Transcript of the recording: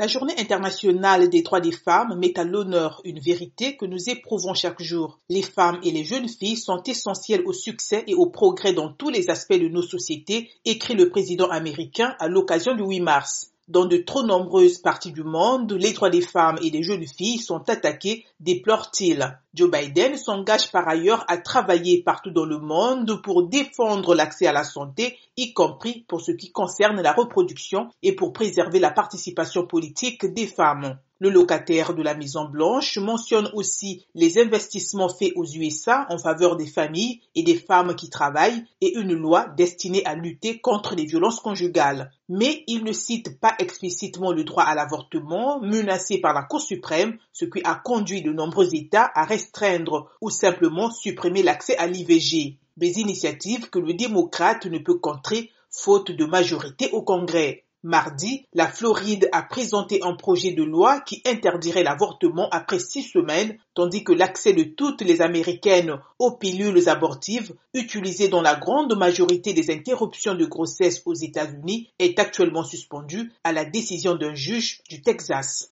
La journée internationale des droits des femmes met à l'honneur une vérité que nous éprouvons chaque jour. Les femmes et les jeunes filles sont essentielles au succès et au progrès dans tous les aspects de nos sociétés, écrit le président américain à l'occasion du 8 mars. Dans de trop nombreuses parties du monde, les droits des femmes et des jeunes filles sont attaqués, déplore-t-il. Joe Biden s'engage par ailleurs à travailler partout dans le monde pour défendre l'accès à la santé, y compris pour ce qui concerne la reproduction et pour préserver la participation politique des femmes. Le locataire de la Maison Blanche mentionne aussi les investissements faits aux USA en faveur des familles et des femmes qui travaillent et une loi destinée à lutter contre les violences conjugales. Mais il ne cite pas explicitement le droit à l'avortement menacé par la Cour suprême, ce qui a conduit de nombreux États à restreindre ou simplement supprimer l'accès à l'IVG. Des initiatives que le démocrate ne peut contrer faute de majorité au Congrès. Mardi, la Floride a présenté un projet de loi qui interdirait l'avortement après six semaines, tandis que l'accès de toutes les Américaines aux pilules abortives, utilisées dans la grande majorité des interruptions de grossesse aux États-Unis, est actuellement suspendu à la décision d'un juge du Texas.